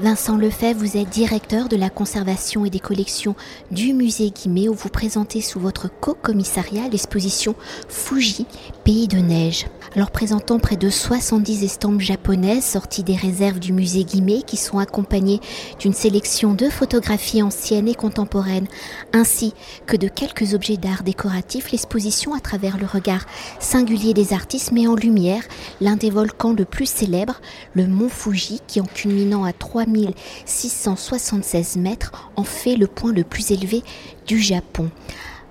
Vincent Lefebvre, vous êtes directeur de la conservation et des collections du musée Guimet où vous présentez sous votre co-commissariat l'exposition Fuji, pays de neige. Alors présentant près de 70 estampes japonaises sorties des réserves du musée Guimet qui sont accompagnées d'une sélection de photographies anciennes et contemporaines ainsi que de quelques objets d'art décoratifs, l'exposition à travers le regard singulier des artistes met en lumière l'un des volcans le plus célèbres, le mont Fuji qui en culminant à 3676 mètres en fait le point le plus élevé du Japon.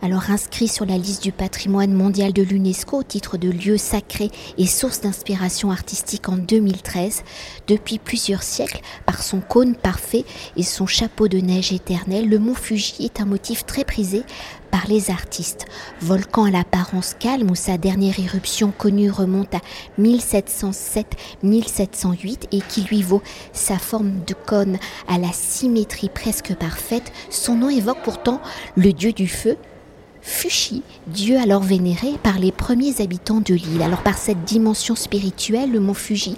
Alors inscrit sur la liste du patrimoine mondial de l'UNESCO au titre de lieu sacré et source d'inspiration artistique en 2013, depuis plusieurs siècles, par son cône parfait et son chapeau de neige éternel, le mont Fuji est un motif très prisé par les artistes. Volcan à l'apparence calme où sa dernière éruption connue remonte à 1707-1708 et qui lui vaut sa forme de cône à la symétrie presque parfaite, son nom évoque pourtant le dieu du feu, Fushi, dieu alors vénéré par les premiers habitants de l'île. Alors par cette dimension spirituelle, le mont Fuji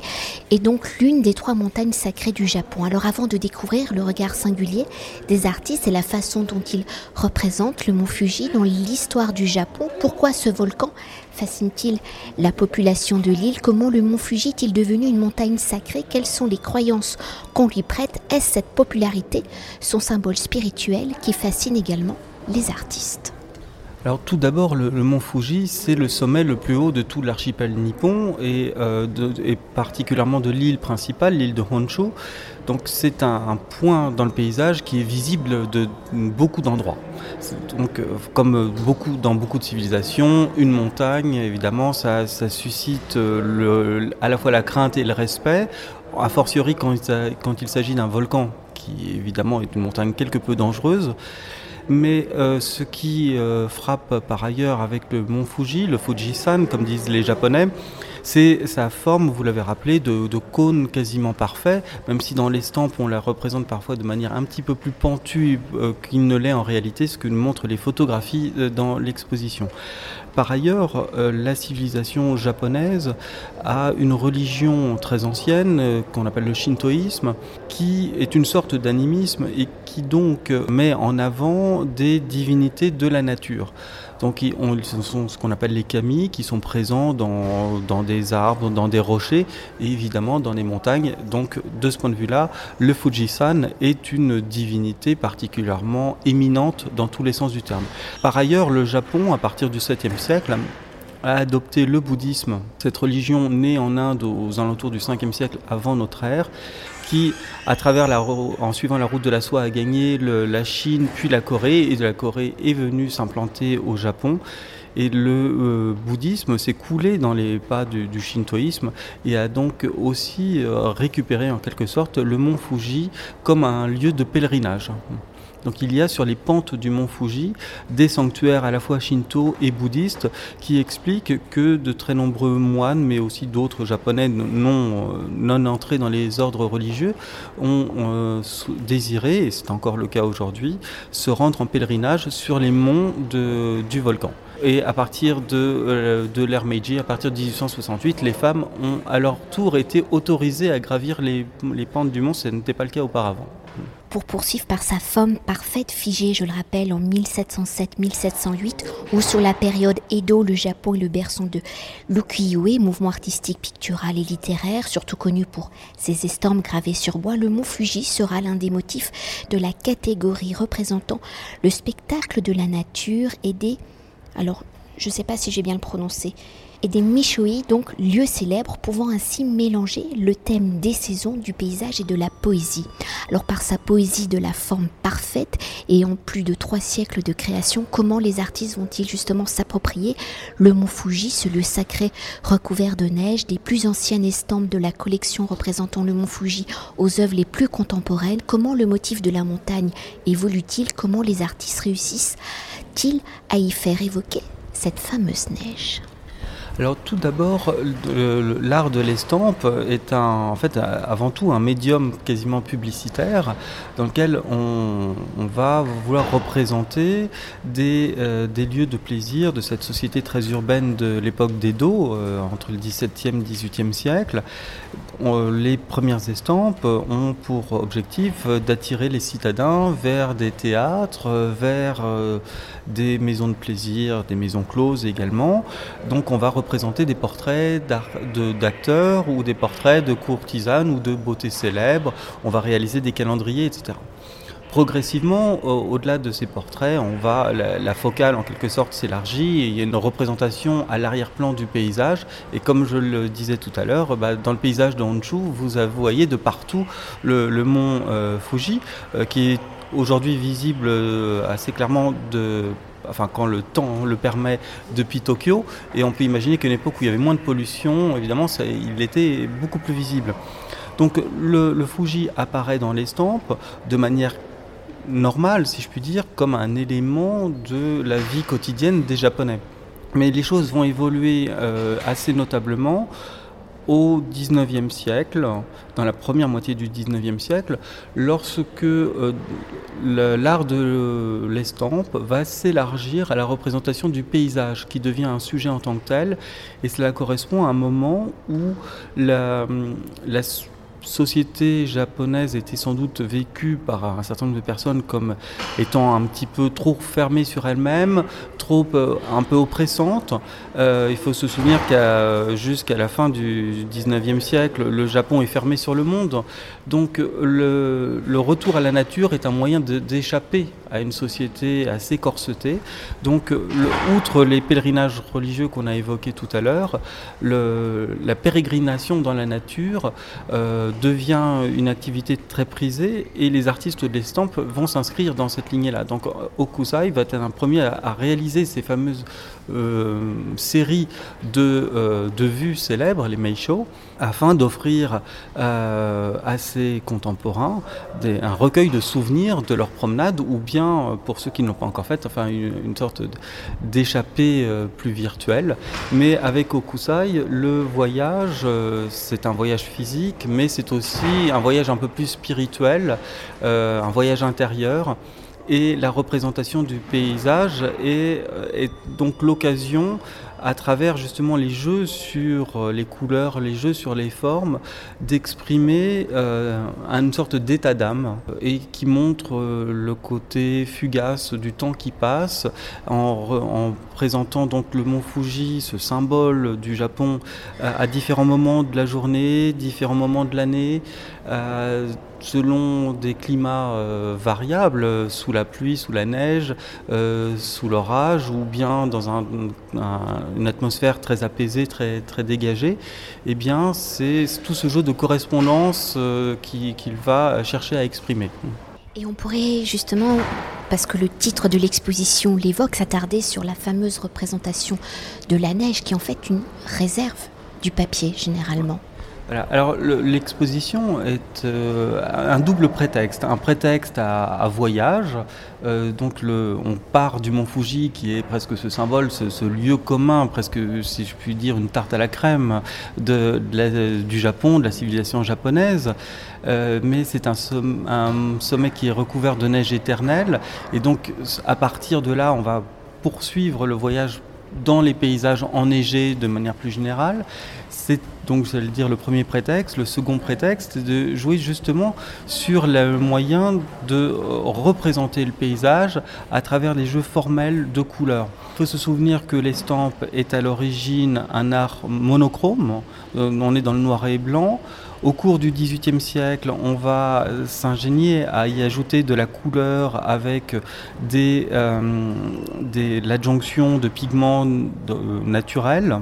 est donc l'une des trois montagnes sacrées du Japon. Alors avant de découvrir le regard singulier des artistes et la façon dont ils représentent le mont Fuji dans l'histoire du Japon, pourquoi ce volcan fascine-t-il la population de l'île? Comment le mont Fuji est-il devenu une montagne sacrée? Quelles sont les croyances qu'on lui prête? Est-ce cette popularité, son symbole spirituel qui fascine également les artistes? Alors tout d'abord, le, mont Fuji, c'est le sommet le plus haut de tout l'archipel nippon et, euh, particulièrement de l'île principale, l'île de Honshu. Donc c'est un, point dans le paysage qui est visible de beaucoup d'endroits. Donc euh, comme beaucoup dans beaucoup de civilisations, une montagne, évidemment, ça, suscite euh, à la fois la crainte et le respect, a fortiori quand il s'agit d'un volcan qui évidemment est une montagne quelque peu dangereuse. Mais euh, ce qui euh, frappe par ailleurs avec le mont Fuji, le Fujisan, comme disent les Japonais, c'est sa forme, vous l'avez rappelé, de, cône quasiment parfait, même si dans l'estampe on la représente parfois de manière un petit peu plus pentue euh, qu'il ne l'est en réalité, ce que nous montrent les photographies dans l'exposition. Par ailleurs, la civilisation japonaise a une religion très ancienne qu'on appelle le shintoïsme, qui est une sorte d'animisme et qui donc met en avant des divinités de la nature. Donc ce sont ce qu'on appelle les kami qui sont présents dans, dans, des arbres, dans des rochers et évidemment dans les montagnes. Donc de ce point de vue-là, le Fujisan est une divinité particulièrement éminente dans tous les sens du terme. Par ailleurs, le Japon, à partir du 7e siècle, a adopté le bouddhisme, cette religion née en Inde aux alentours du 5e siècle avant notre ère, qui, à travers la, en suivant la route de la soie, a gagné la Chine puis la Corée, et de la Corée est venu s'implanter au Japon. Et le euh, bouddhisme s'est coulé dans les pas du, shintoïsme et a donc aussi euh, récupéré en quelque sorte le mont Fuji comme un lieu de pèlerinage. Donc il y a sur les pentes du mont Fuji des sanctuaires à la fois shinto et bouddhistes qui expliquent que de très nombreux moines, mais aussi d'autres japonais non, euh, non entrés dans les ordres religieux, ont euh, désiré, et c'est encore le cas aujourd'hui, se rendre en pèlerinage sur les monts du volcan. Et à partir de, euh, l'ère Meiji, à partir de 1868, les femmes ont à leur tour été autorisées à gravir les, les pentes du mont, ce n'était pas le cas auparavant pour poursuivre par sa forme parfaite figée, je le rappelle, en 1707-1708, où sur la période Edo, le Japon est le berceau de l'ukiyo-e, mouvement artistique, pictural et littéraire, surtout connu pour ses estampes gravées sur bois, le mont Fuji sera l'un des motifs de la catégorie représentant le spectacle de la nature et des... Alors, je ne sais pas si j'ai bien le prononcé, et des Mishoi, donc lieux célèbres, pouvant ainsi mélanger le thème des saisons, du paysage et de la poésie. Alors par sa poésie de la forme parfaite et en plus de trois siècles de création, comment les artistes vont-ils justement s'approprier le mont Fuji, ce lieu sacré recouvert de neige, des plus anciennes estampes de la collection représentant le mont Fuji aux œuvres les plus contemporaines, comment le motif de la montagne évolue-t-il, comment les artistes réussissent-ils à y faire évoquer cette fameuse neige? Alors tout d'abord, l'art de l'estampe est un, en fait avant tout un médium quasiment publicitaire dans lequel on, va vouloir représenter des, euh, des, lieux de plaisir de cette société très urbaine de l'époque d'Edo, euh, entre le XVIIe et XVIIIe siècle. les premières estampes ont pour objectif d'attirer les citadins vers des théâtres, vers euh, des maisons de plaisir, des maisons closes également. Donc on va représenter des portraits d'acteurs ou des portraits de courtisanes ou de beauté célèbres. On va réaliser des calendriers, etc. Progressivement, au-delà de ces portraits, on va, la, focale en quelque sorte s'élargit, il y a une représentation à l'arrière-plan du paysage, et comme je le disais tout à l'heure, bah, dans le paysage de vous voyez de partout le, mont euh, Fuji, euh, qui est aujourd'hui visible euh, assez clairement de enfin quand le temps le permet, depuis Tokyo. Et on peut imaginer qu'à une époque où il y avait moins de pollution, évidemment, il était beaucoup plus visible. Donc le, Fuji apparaît dans l'estampe de manière normale, si je puis dire, comme un élément de la vie quotidienne des Japonais. Mais les choses vont évoluer euh, assez notablement au XIXe siècle, dans la première moitié du XIXe siècle, lorsque euh, l'art de l'estampe va s'élargir à la représentation du paysage, qui devient un sujet en tant que tel, et cela correspond à un moment où la société japonaise était sans doute vécue par un certain nombre de personnes comme étant un petit peu trop fermée sur elle-même, trop euh, un peu oppressante. Euh, il faut se souvenir qu'à jusqu'à la fin du 19e siècle, le Japon est fermé sur le monde. Donc le, le retour à la nature est un moyen d'échapper à une société assez corsetée. Donc le, outre les pèlerinages religieux qu'on a évoqués tout à l'heure, la pérégrination dans la nature euh, devient une activité très prisée et les artistes de l'estampe vont s'inscrire dans cette lignée-là. Donc Okusai va être un premier à, réaliser ces fameuses euh, séries de, euh, de, vues célèbres, les Meisho, afin d'offrir euh, à ses contemporains un recueil de souvenirs de leur promenade ou bien, pour ceux qui ne l'ont pas encore fait, enfin une, sorte d'échappée plus virtuelle. Mais avec Okusai, le voyage, c'est un voyage physique, mais c'est aussi un voyage un peu plus spirituel, un voyage intérieur. Et la représentation du paysage est, euh, est donc l'occasion à travers justement les jeux sur euh, les couleurs, les jeux sur les formes, d'exprimer euh, une sorte d'état d'âme et qui montre euh, le côté fugace du temps qui passe en, présentant donc le mont Fuji, ce symbole du Japon, à différents moments de la journée, différents moments de l'année selon des climats euh, variables, sous la pluie, sous la neige, euh, sous l'orage, ou bien dans une atmosphère très apaisée, très, très dégagée, eh bien c'est tout ce jeu de correspondance euh, qu'il va chercher à exprimer. Et on pourrait justement, parce que le titre de l'exposition l'évoque, s'attarder sur la fameuse représentation de la neige qui est en fait une réserve du papier généralement. Alors l'exposition est euh, un double prétexte, un prétexte à, voyage. Euh, donc on part du mont Fuji qui est presque ce symbole, ce, lieu commun, presque si je puis dire une tarte à la crème du Japon, de la civilisation japonaise. Euh, mais c'est un sommet qui est recouvert de neige éternelle et donc à partir de là on va poursuivre le voyage dans les paysages enneigés de manière plus générale. C'est donc, j'allais dire, le premier prétexte. Le second prétexte, c'est de jouer justement sur le moyen de euh, représenter le paysage à travers les jeux formels de couleurs. Il faut se souvenir que l'estampe est à l'origine un art monochrome. Euh, on est dans le noir et blanc. Au cours du XVIIIe siècle, on va s'ingénier à y ajouter de la couleur avec des, euh, l'adjonction de pigments naturels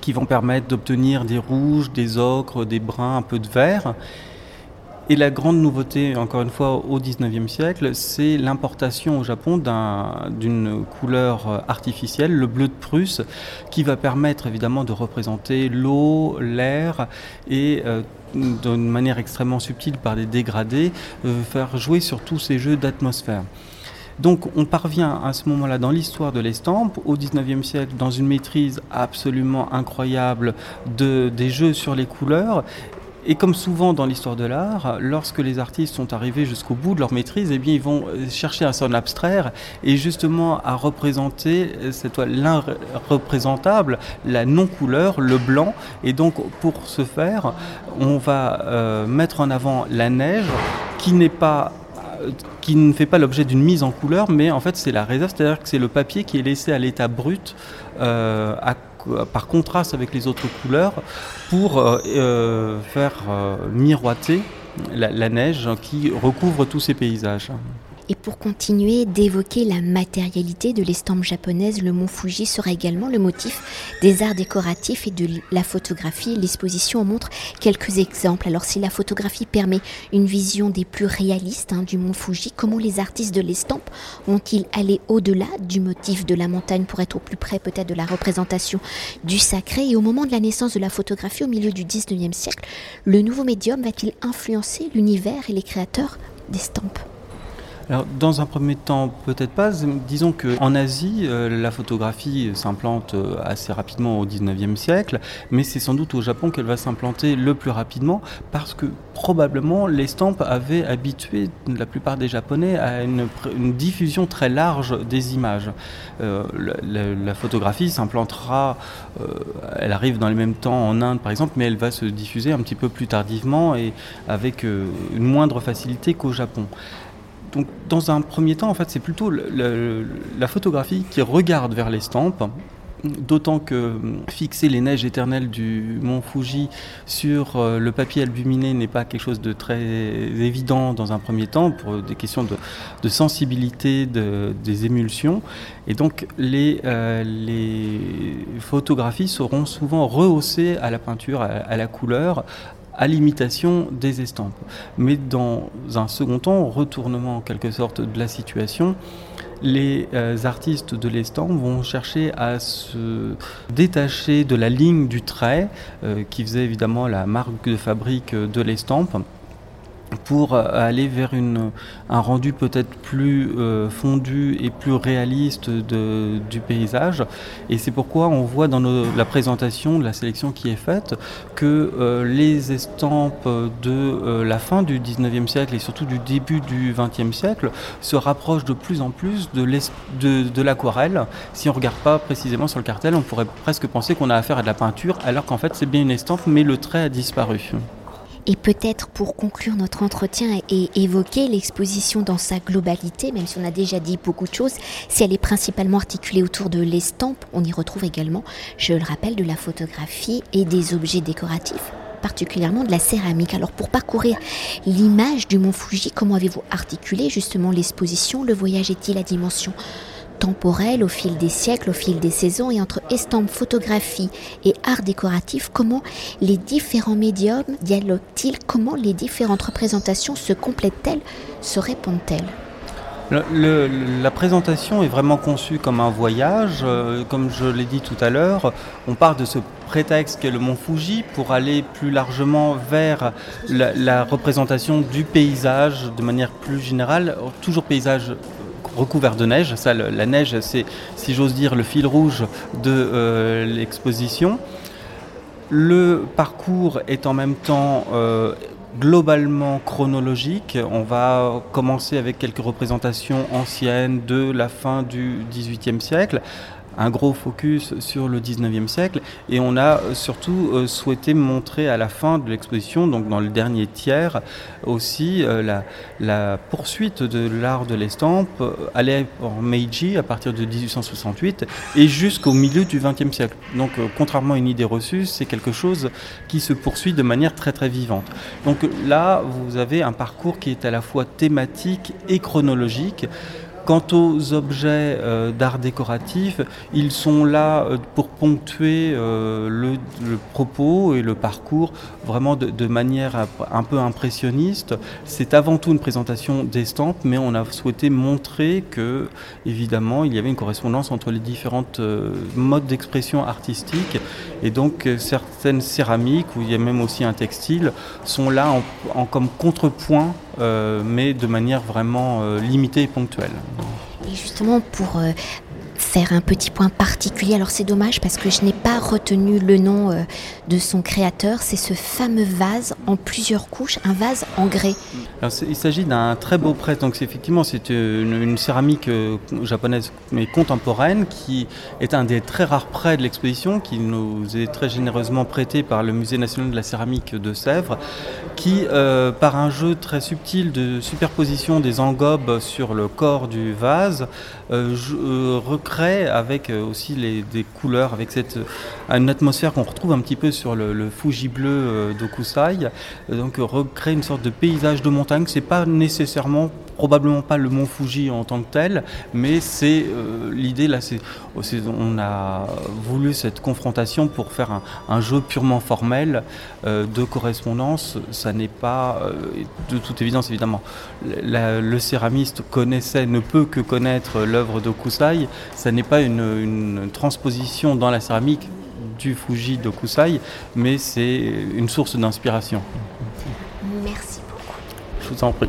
qui vont permettre d'obtenir des rouges, des ocres, des bruns, un peu de vert. Et la grande nouveauté, encore une fois, au XIXe siècle, c'est l'importation au Japon d'une couleur artificielle, le bleu de Prusse, qui va permettre évidemment de représenter l'eau, l'air et euh, d'une manière extrêmement subtile par des dégradés, euh, faire jouer sur tous ces jeux d'atmosphère. Donc on parvient à ce moment-là dans l'histoire de l'estampe, au 19e siècle, dans une maîtrise absolument incroyable de, des jeux sur les couleurs et comme souvent dans l'histoire de l'art, lorsque les artistes sont arrivés jusqu'au bout de leur maîtrise, eh bien, ils vont euh, chercher à s'en abstraire et justement à représenter euh, cette l'irreprésentable, la non-couleur, le blanc. Et donc, pour ce faire, on va euh, mettre en avant la neige qui n'est pas qui ne fait pas l'objet d'une mise en couleur, mais en fait c'est la réserve, c'est-à-dire que c'est le papier qui est laissé à l'état brut euh, par contraste avec les autres couleurs pour euh, euh, faire miroiter la, neige qui recouvre tous ces paysages. Et pour continuer d'évoquer la matérialité de l'estampe japonaise, le mont Fuji sera également le motif des arts décoratifs et de la photographie. L'exposition montre quelques exemples. Alors si la photographie permet une vision des plus réalistes hein, du mont Fuji, comment les artistes de l'estampe vont-ils aller au-delà du motif de la montagne pour être au plus près peut-être de la représentation du sacré? Et au moment de la naissance de la photographie au milieu du 19e siècle, le nouveau médium va-t-il influencer l'univers et les créateurs d'estampes alors, dans un premier temps, peut-être pas. Disons qu'en Asie, euh, la photographie s'implante euh, assez rapidement au 19e siècle, mais c'est sans doute au Japon qu'elle va s'implanter le plus rapidement parce que probablement l'estampe avait habitué la plupart des Japonais à une, diffusion très large des images. Euh, la, photographie s'implantera, elle arrive dans les mêmes temps en Inde par exemple, mais elle va se diffuser un petit peu plus tardivement et avec une moindre facilité qu'au Japon. Donc, dans un premier temps, en fait, c'est plutôt la photographie qui regarde vers l'estampe. D'autant que fixer les neiges éternelles du mont Fuji sur euh, le papier albuminé n'est pas quelque chose de très évident dans un premier temps pour des questions de, sensibilité des émulsions. Et donc euh, les, photographies seront souvent rehaussées à la peinture, à la couleur, à l'imitation des estampes. Mais dans un second temps, retournement en quelque sorte de la situation, les euh, artistes de l'estampe vont chercher à se détacher de la ligne du trait euh, qui faisait évidemment la marque de fabrique de l'estampe pour euh, aller vers un rendu peut-être plus euh, fondu et plus réaliste du paysage. Et c'est pourquoi on voit dans la présentation de la sélection qui est faite que euh, les estampes de la fin du 19e siècle et surtout du début du 20e siècle se rapprochent de plus en plus de, de, de l'aquarelle. Si on ne regarde pas précisément sur le cartel, on pourrait presque penser qu'on a affaire à de la peinture alors qu'en fait c'est bien une estampe mais le trait a disparu. Et peut-être pour conclure notre entretien et évoquer l'exposition dans sa globalité, même si on a déjà dit beaucoup de choses, si elle est principalement articulée autour de l'estampe, on y retrouve également, je le rappelle, de la photographie et des objets décoratifs particulièrement de la céramique. Alors pour parcourir l'image du mont Fuji, comment avez-vous articulé justement l'exposition? Le voyage est-il à dimension temporelle au fil des siècles, au fil des saisons et entre estampes, photographie et art décoratif, comment les différents médiums dialoguent-ils, comment les différentes représentations se complètent-elles, se répondent-elles? La présentation est vraiment conçue comme un voyage. Euh, comme je l'ai dit tout à l'heure, on part de ce prétexte qu'est le mont Fuji pour aller plus largement vers la représentation du paysage de manière plus générale, toujours paysage recouvert de neige. Ça, la neige, c'est, si j'ose dire, le fil rouge de euh, l'exposition. Le parcours est en même temps euh, globalement chronologique. On va commencer avec quelques représentations anciennes de la fin du XVIIIe siècle un gros focus sur le 19e siècle et on a euh, surtout euh, souhaité montrer à la fin de l'exposition, donc dans le dernier tiers, aussi euh, la, la, poursuite de l'art de l'estampe allait en Meiji à partir de 1868 et jusqu'au milieu du 20e siècle. Donc contrairement à une idée reçue, c'est quelque chose qui se poursuit de manière très très vivante. Donc là, vous avez un parcours qui est à la fois thématique et chronologique. Quant aux objets euh, d'art décoratif, ils sont là euh, pour ponctuer euh, le, propos et le parcours vraiment de, manière un peu impressionniste. C'est avant tout une présentation d'estampes, mais on a souhaité montrer que, évidemment, il y avait une correspondance entre les différentes modes d'expression artistique. Et donc, certaines céramiques, où il y a même aussi un textile, sont là en, comme contrepoint, mais de manière vraiment limitée et ponctuelle. justement, pour faire un petit point particulier. Alors c'est dommage parce que je n'ai pas retenu le nom euh, de son créateur. C'est ce fameux vase en plusieurs couches, un vase en grès. il s'agit d'un très beau prêtre. Donc effectivement c'est une, céramique euh, japonaise mais contemporaine qui est un des très rares prêts de l'exposition qui nous est très généreusement prêté par le Musée national de la céramique de Sèvres, qui euh, par un jeu très subtil de superposition des engobes sur le corps du vase crée avec euh, aussi les, des couleurs, avec cette, euh, une atmosphère qu'on retrouve un petit peu sur le, Fuji bleu euh, d'Okusai. Donc recréer une sorte de paysage de montagne. C'est pas nécessairement probablement pas le mont Fuji en tant que tel, mais c'est l'idée là, c'est, on a voulu cette confrontation pour faire un, jeu purement formel de correspondance. Ça n'est pas de toute évidence évidemment. le céramiste connaissait, ne peut que connaître l'œuvre d'Okusai ça n'est pas une, transposition dans la céramique du Fuji d'Okusai, mais c'est une source d'inspiration. Merci beaucoup. Je vous en prie.